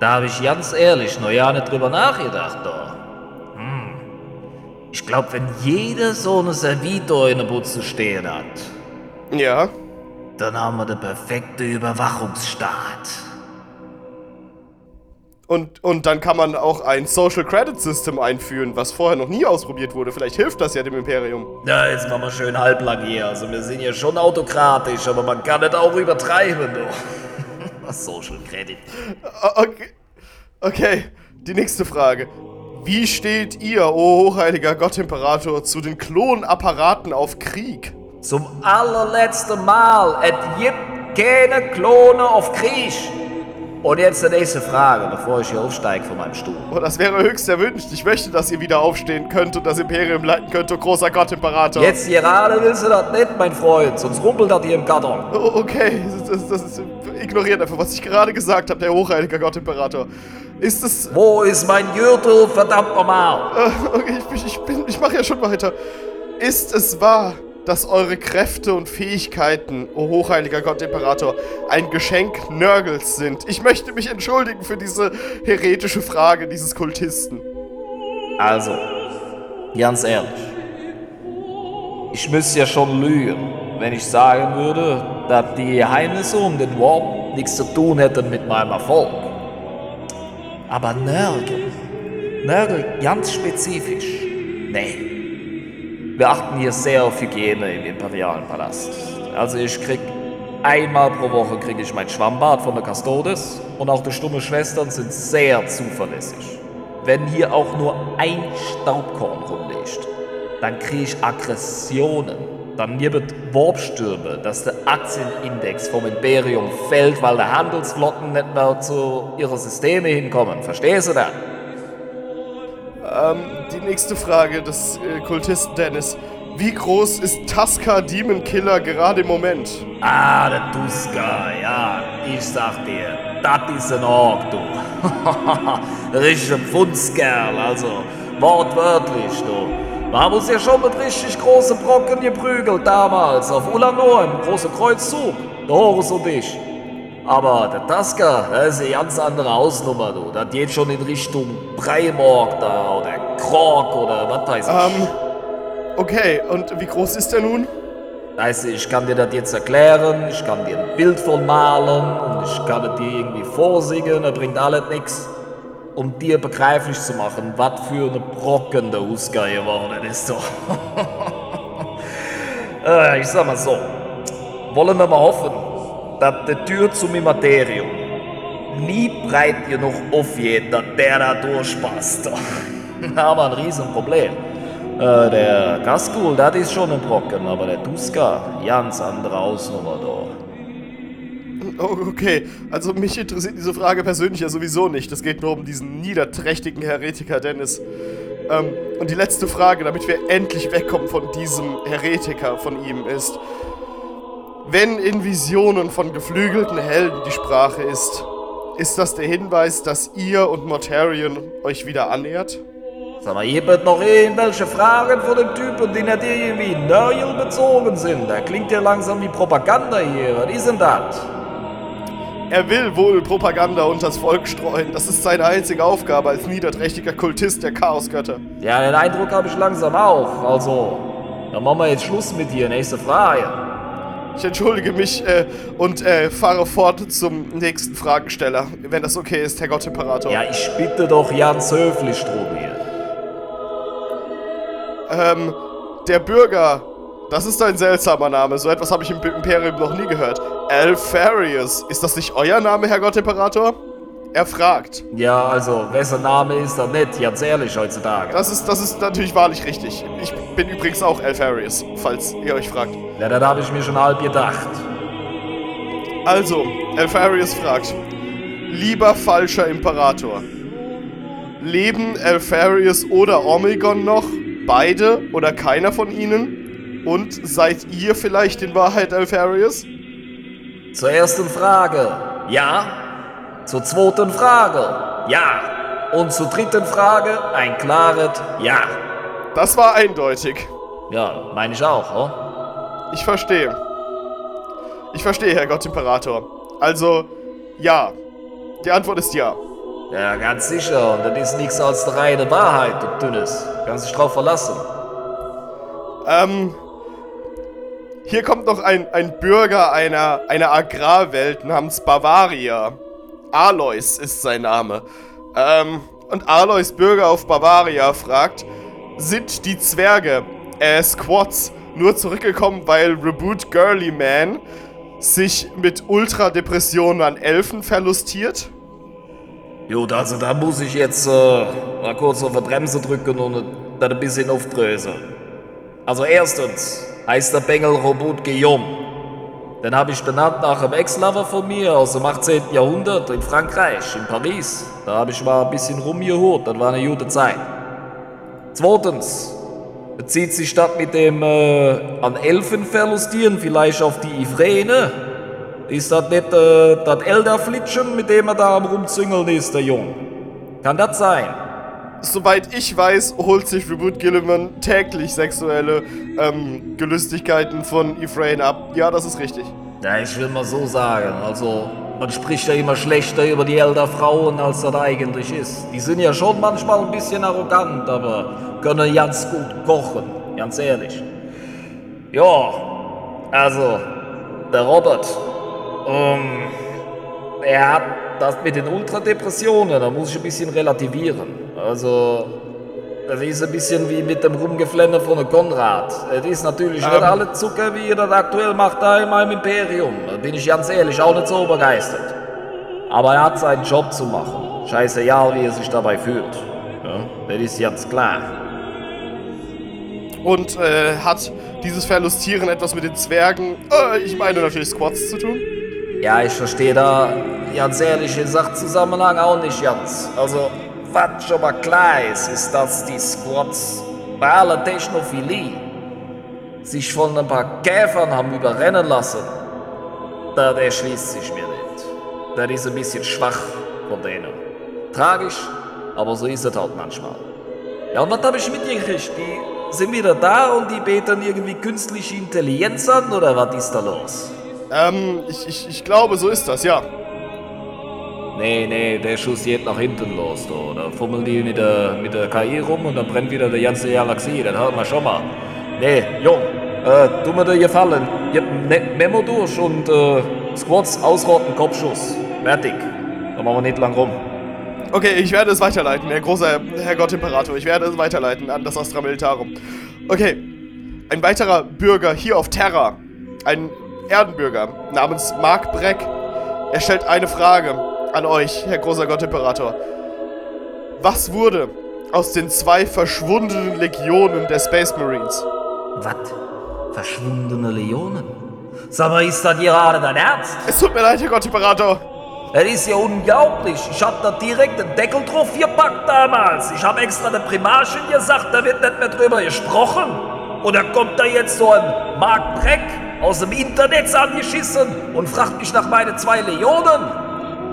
Da habe ich ganz ehrlich noch ja nicht drüber nachgedacht, doch. Hm. Ich glaube, wenn jeder so eine Servitor in der Butze stehen hat, Ja. dann haben wir den perfekten Überwachungsstaat. Und, und dann kann man auch ein Social Credit System einführen, was vorher noch nie ausprobiert wurde. Vielleicht hilft das ja dem Imperium. Ja, jetzt machen wir schön halblang hier. Also wir sind ja schon autokratisch, aber man kann nicht auch übertreiben, du. *laughs* Social Credit. Okay. okay, die nächste Frage. Wie steht ihr, o hochheiliger Gott-Imperator, zu den Klonapparaten auf Krieg? Zum allerletzten Mal, es gibt keine Klone auf Krieg. Und jetzt die nächste Frage, bevor ich hier aufsteige von meinem Stuhl. Oh, das wäre höchst erwünscht. Ich möchte, dass ihr wieder aufstehen könnt und das Imperium leiten könnt, o großer Gott-Imperator. Jetzt gerade willst du das nicht, mein Freund, sonst rumpelt das hier im Karton. Oh, okay, das, das ist, ignoriert einfach, was ich gerade gesagt habe, der hochheiliger Gott-Imperator. Ist es... Wo ist mein Gürtel, verdammt nochmal? Äh, okay, ich, ich, bin, ich mache ja schon weiter. Ist es wahr, dass eure Kräfte und Fähigkeiten, o hochheiliger Gott Imperator, ein Geschenk Nörgels sind? Ich möchte mich entschuldigen für diese heretische Frage dieses Kultisten. Also, ganz ehrlich. Ich müsste ja schon lügen, wenn ich sagen würde, dass die Geheimnisse um den Warp nichts zu tun hätten mit meinem Erfolg. Aber Nörgel, Nörgel ganz spezifisch, nee. Wir achten hier sehr auf Hygiene im imperialen Palast. Also ich krieg einmal pro Woche kriege ich mein Schwammbad von der Custodes und auch die stumme Schwestern sind sehr zuverlässig. Wenn hier auch nur ein Staubkorn rumliegt, dann kriege ich Aggressionen. Dann gibt Warpstürme, dass der Aktienindex vom Imperium fällt, weil die Handelsflotten nicht mehr zu ihren Systeme hinkommen. Verstehst du das? Ähm, die nächste Frage des äh, Kultisten Dennis. Wie groß ist Tuska Demon Killer gerade im Moment? Ah, der Tuska, ja, ich sag dir, das ist ein Ork, du. Richtiger Pfundskerl, also wortwörtlich, du. Wir haben uns ja schon mit richtig großen Brocken geprügelt damals, auf Ulanor im großen Kreuzzug, der Horus und ich. Aber der Tuska, das ist eine ganz andere Hausnummer, du. Das geht schon in Richtung Breimorg da, oder Krog, oder was weiß ich. Ähm, okay, und wie groß ist er nun? Weißt du, ich kann dir das jetzt erklären, ich kann dir ein Bild von malen und ich kann es dir irgendwie vorsingen, das bringt alles nichts. Um dir begreiflich zu machen, was für eine Brocken der Husker geworden ist. *laughs* Äh, ich sag mal so, wollen wir mal hoffen, dass die Tür zum Immaterium nie breit genug aufgeht, dass der da durchpasst. *laughs* wir ein Riesenproblem. Äh, der Gaskul, das ist schon ein Brocken, aber der Tuska, ganz andere Hausnummer da. Oh, okay. Also mich interessiert diese Frage persönlich ja sowieso nicht. Es geht nur um diesen niederträchtigen Heretiker Dennis. Ähm, und die letzte Frage, damit wir endlich wegkommen von diesem Heretiker von ihm, ist, wenn in Visionen von geflügelten Helden die Sprache ist, ist das der Hinweis, dass ihr und Mortarion euch wieder annähert? Sag mal, gibt noch irgendwelche Fragen von dem Typen, die nicht irgendwie Nörgel bezogen sind? Da klingt ja langsam wie Propaganda hier. Was ist denn das? Er will wohl Propaganda unters Volk streuen. Das ist seine einzige Aufgabe als niederträchtiger Kultist der Chaosgötter. Ja, den Eindruck habe ich langsam auch. Also, dann machen wir jetzt Schluss mit dir. Nächste Frage. Ich entschuldige mich äh, und äh, fahre fort zum nächsten Fragensteller, wenn das okay ist, Herr Gottimperator. Ja, ich bitte doch ganz höflich drum hier. Ähm, der Bürger, das ist ein seltsamer Name. So etwas habe ich im Imperium noch nie gehört. Alfarius, ist das nicht euer Name, Herr Gottimperator? Er fragt. Ja, also, wessen Name ist das nicht? Ganz ehrlich heutzutage. Das ist, das ist natürlich wahrlich richtig. Ich bin übrigens auch Alfarius, falls ihr euch fragt. Ja, das habe ich mir schon halb gedacht. Also, Elfarius fragt: Lieber falscher Imperator, leben Elfarius oder Omegon noch? Beide oder keiner von ihnen? Und seid ihr vielleicht in Wahrheit Elfarius? Zur ersten Frage, ja. Zur zweiten Frage, ja. Und zur dritten Frage, ein klares Ja. Das war eindeutig. Ja, meine ich auch, oder? Ich verstehe. Ich verstehe, Herr Gottimperator. Also, ja. Die Antwort ist ja. Ja, ganz sicher. Und das ist nichts als die reine Wahrheit, du Dünnes. Kannst dich drauf verlassen. Ähm, hier kommt noch ein, ein Bürger einer, einer Agrarwelt namens Bavaria. Alois ist sein Name. Ähm, und Alois Bürger auf Bavaria fragt, sind die Zwerge, äh, Squads, nur zurückgekommen, weil Reboot Girly Man sich mit Ultradepressionen an Elfen verlustiert? Gut, also da muss ich jetzt äh, mal kurz auf die Bremse drücken und das ein bisschen aufdröseln. Also erstens heißt der Bengel Robot Guillaume. Den habe ich benannt nach einem Ex-Lover von mir aus dem 18. Jahrhundert in Frankreich, in Paris. Da habe ich mal ein bisschen rumgehurt, das war eine gute Zeit. Zweitens bezieht sich das mit dem äh, an Elfen verlustieren vielleicht auf die Ivrene. Ist das nicht äh, das Elderflitschen, mit dem er da am rumzüngeln ist, der Jung? Kann das sein? Soweit ich weiß, holt sich Reboot Gilliman täglich sexuelle ähm, Gelüstigkeiten von Ephraim ab. Ja, das ist richtig. Ja, ich will mal so sagen. Also, man spricht ja immer schlechter über die älter Frauen, als das eigentlich ist. Die sind ja schon manchmal ein bisschen arrogant, aber können ganz gut kochen. Ganz ehrlich. Ja, also, der Robert, ähm, er hat das mit den Ultradepressionen, da muss ich ein bisschen relativieren. Also, das ist ein bisschen wie mit dem Rumgeflenne von Konrad. Es ist natürlich nicht Ähm. alle Zucker, wie ihr das aktuell macht da in meinem Imperium. Da bin ich ganz ehrlich auch nicht so begeistert. Aber er hat seinen Job zu machen. Scheißegal, wie er sich dabei fühlt. Ja, das ist ganz klar. Und äh, hat dieses Verlustieren etwas mit den Zwergen, äh, ich meine natürlich Squads zu tun? Ja, ich verstehe da ganz ehrlich in Sachzusammenhang auch nicht ganz. Also, schon mal klar ist, ist, dass die Squads bei aller Technophilie sich von ein paar Käfern haben überrennen lassen. Das erschließt sich mir nicht. Das ist ein bisschen schwach von denen. Tragisch, aber so ist es halt manchmal. Ja, und was habe ich mitgekriegt? Die sind wieder da und die beten irgendwie künstliche Intelligenz an, oder was ist da los? Ähm, ich, ich, ich glaube, so ist das, ja. Nee, nee, der Schuss geht nach hinten los, du. Da fummeln die mit der, mit der KI rum und dann brennt wieder die ganze Galaxie. Das hört man schon mal. Nee, Jung, äh, tu mir dir gefallen. Gib Ne- Memo durch und äh, Squads ausrotten, Kopfschuss. Fertig. Da machen wir nicht lang rum. Okay, ich werde es weiterleiten, Herr großer Herr Gott Imperator. Ich werde es weiterleiten an das Astra Militarum. Okay, ein weiterer Bürger hier auf Terra, ein Erdenbürger namens Mark Breck, er stellt eine Frage an euch, Herr großer Gott Imperator. Was wurde aus den zwei verschwundenen Legionen der Space Marines? Was? Verschwundene Leonen? Sag mal, ist das gerade dein Ernst? Es tut mir leid, Herr Gott Imperator. Das ist ja unglaublich. Ich hab da direkt den Deckel drauf gepackt damals. Ich hab extra der Primarchen gesagt, da wird nicht mehr drüber gesprochen. Und da kommt da jetzt so ein Mark Breck aus dem Internet angeschissen und fragt mich nach meine zwei Leonen.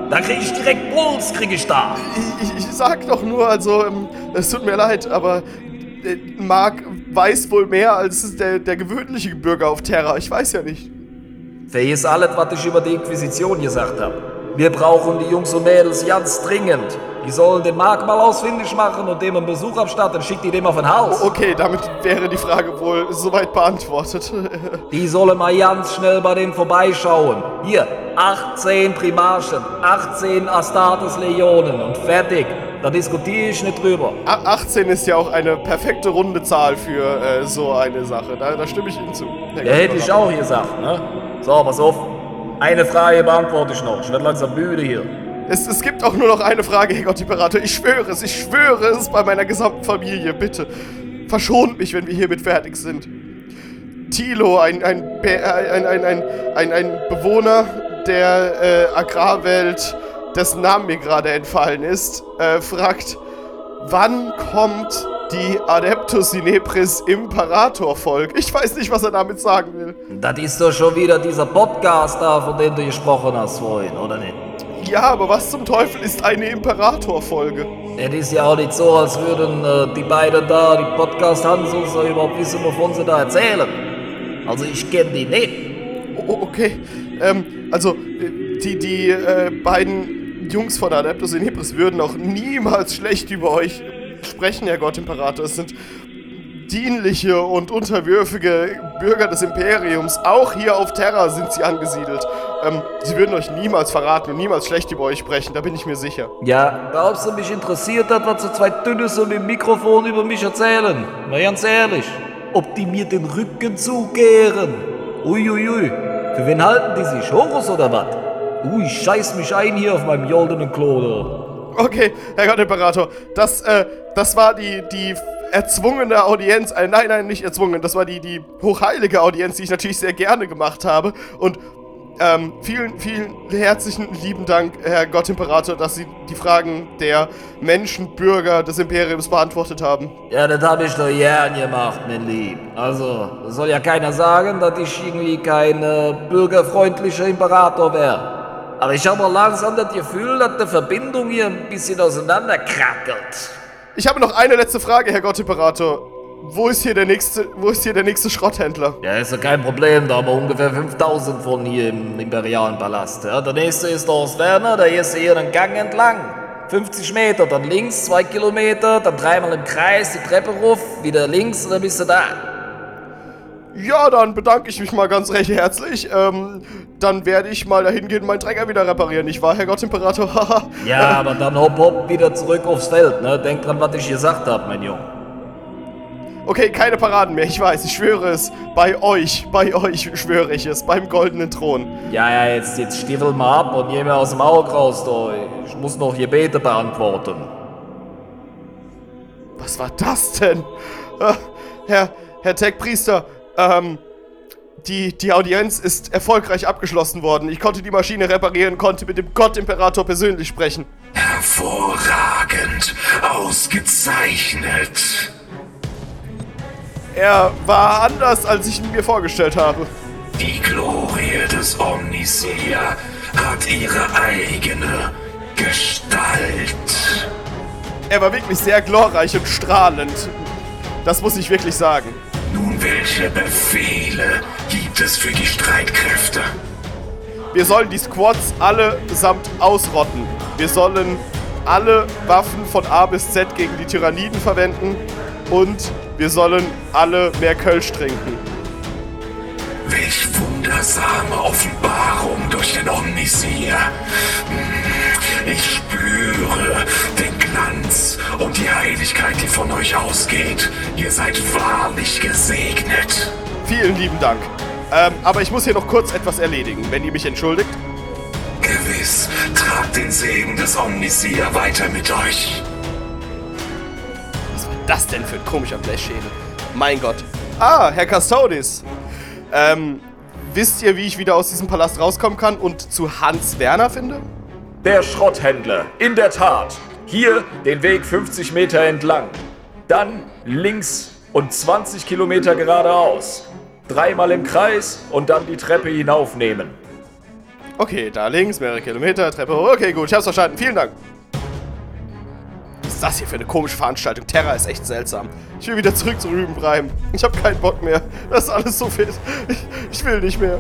Da krieg ich direkt Puls, krieg ich da. Ich, ich, sag doch nur, also, ähm, es tut mir leid, aber äh, Mark weiß wohl mehr als der, der gewöhnliche Bürger auf Terra. Ich weiß ja nicht. Vergiss alles, was ich über die Inquisition gesagt habe. Wir brauchen die Jungs und Mädels ganz dringend. Die sollen den Mark mal ausfindig machen und dem einen Besuch abstatten. Schickt die dem auf ein Haus. Okay, damit wäre die Frage wohl soweit beantwortet. *laughs* Die sollen mal ganz schnell bei denen vorbeischauen. Hier, 18 Primarchen, 18 Astartes Legionen und fertig. Da diskutiere ich nicht drüber. A- 18 ist ja auch eine perfekte runde Zahl für äh, so eine Sache. Da, da stimme ich Ihnen zu. Der hätte ich auch gesagt, ne? So, pass auf. Eine Frage beantworte ich noch. Ich werde langsam müde hier. Es, es gibt auch nur noch eine Frage, Herr Gott Imperator. Ich schwöre es, ich schwöre es bei meiner gesamten Familie. Bitte, verschont mich, wenn wir hiermit fertig sind. Tilo, ein, ein, ein, ein, ein, ein, ein Bewohner der äh, Agrarwelt, dessen Namen mir gerade entfallen ist, äh, fragt, wann kommt die Adeptus Inepris Imperator Volk? Ich weiß nicht, was er damit sagen will. Das ist doch schon wieder dieser Podcast da, von dem du gesprochen hast vorhin, oder nicht? Ja, aber was zum Teufel ist eine Imperator-Folge? Es ist ja auch nicht so, als würden äh, die beiden da, die Podcast-Hansus, überhaupt wissen, wovon sie da erzählen. Also ich kenne die nicht. Oh, okay. Ähm, also, äh, die, die äh, beiden Jungs von Adeptus Inepris würden auch niemals schlecht über euch sprechen, Herr Gott Imperator. Es sind dienliche und unterwürfige Bürger des Imperiums. Auch hier auf Terra sind sie angesiedelt. Ähm, sie würden euch niemals verraten und niemals schlecht über euch sprechen, da bin ich mir sicher. Ja, glaubst du, mich interessiert hat, was so zwei Dünne so mit dem Mikrofon über mich erzählen? Mal ganz ehrlich. Ob die mir den Rücken zukehren? Uiuiui. Ui, ui. Für wen halten die sich? Horus oder was? Ui, ich scheiß mich ein hier auf meinem goldenen Klo. Okay, Herr Gott Imperator, das, äh, das war die, die erzwungene Audienz, äh, nein, nein, nicht erzwungen, das war die, die hochheilige Audienz, die ich natürlich sehr gerne gemacht habe. Und ähm, vielen, vielen herzlichen lieben Dank, Herr Gottimperator, dass Sie die Fragen der Menschen, Bürger des Imperiums beantwortet haben. Ja, das habe ich doch gern gemacht, mein Lieb. Also, soll ja keiner sagen, dass ich irgendwie kein äh, bürgerfreundlicher Imperator wäre. Aber ich habe langsam das Gefühl, dass die Verbindung hier ein bisschen auseinanderkrackelt. Ich habe noch eine letzte Frage, Herr Gottimperator. Wo ist hier der nächste, wo ist hier der nächste Schrotthändler? Ja, ist ja kein Problem, da haben wir ungefähr 5000 von hier im imperialen Palast. Ja, der nächste ist Horst Werner, der ist hier einen Gang entlang. 50 Meter, dann links, 2 Kilometer, dann dreimal im Kreis, die Treppe ruf, wieder links und dann bist du da. Ja, dann bedanke ich mich mal ganz recht herzlich. Ähm, dann werde ich mal dahin gehen und meinen Träger wieder reparieren, nicht wahr, Herr Gottimperator? *laughs* ja, aber dann hopp hopp wieder zurück aufs Feld, ne? Denk dran, was ich gesagt habe, mein Junge. Okay, keine Paraden mehr, ich weiß, ich schwöre es. Bei euch, bei euch schwöre ich es, beim goldenen Thron. Ja, ja, jetzt, jetzt stiefel mal ab und geh mir aus dem Auge raus, da. Ich muss noch Gebete beantworten. Was war das denn? Äh, Herr, Herr Tech-Priester, ähm, die, die Audienz ist erfolgreich abgeschlossen worden. Ich konnte die Maschine reparieren, konnte mit dem Gott-Imperator persönlich sprechen. Hervorragend, ausgezeichnet. Er war anders, als ich ihn mir vorgestellt habe. Die Glorie des Omniseer hat ihre eigene Gestalt. Er war wirklich sehr glorreich und strahlend. Das muss ich wirklich sagen. Nun, welche Befehle gibt es für die Streitkräfte? Wir sollen die Squads allesamt ausrotten. Wir sollen alle Waffen von A bis Z gegen die Tyranniden verwenden und wir sollen alle mehr Kölsch trinken. Welch wundersame Offenbarung durch den Omnisier. Hm, ich spüre den Glanz und die Heiligkeit, die von euch ausgeht. Ihr seid wahrlich gesegnet. Vielen lieben Dank. Ähm, aber ich muss hier noch kurz etwas erledigen, wenn ihr mich entschuldigt. Gewiss, tragt den Segen des Omnisier weiter mit euch das denn für ein komischer Blechschädel? Mein Gott. Ah, Herr Custodis. Ähm, wisst ihr, wie ich wieder aus diesem Palast rauskommen kann und zu Hans Werner finde? Der Schrotthändler, in der Tat. Hier den Weg 50 Meter entlang. Dann links und 20 Kilometer geradeaus. Dreimal im Kreis und dann die Treppe hinaufnehmen. Okay, da links, mehrere Kilometer, Treppe hoch. Okay, gut, ich hab's verstanden. Vielen Dank das hier für eine komische Veranstaltung? Terra ist echt seltsam. Ich will wieder zurück zu Rübenbreim. Ich habe keinen Bock mehr. Das ist alles so fit. Ich, ich will nicht mehr.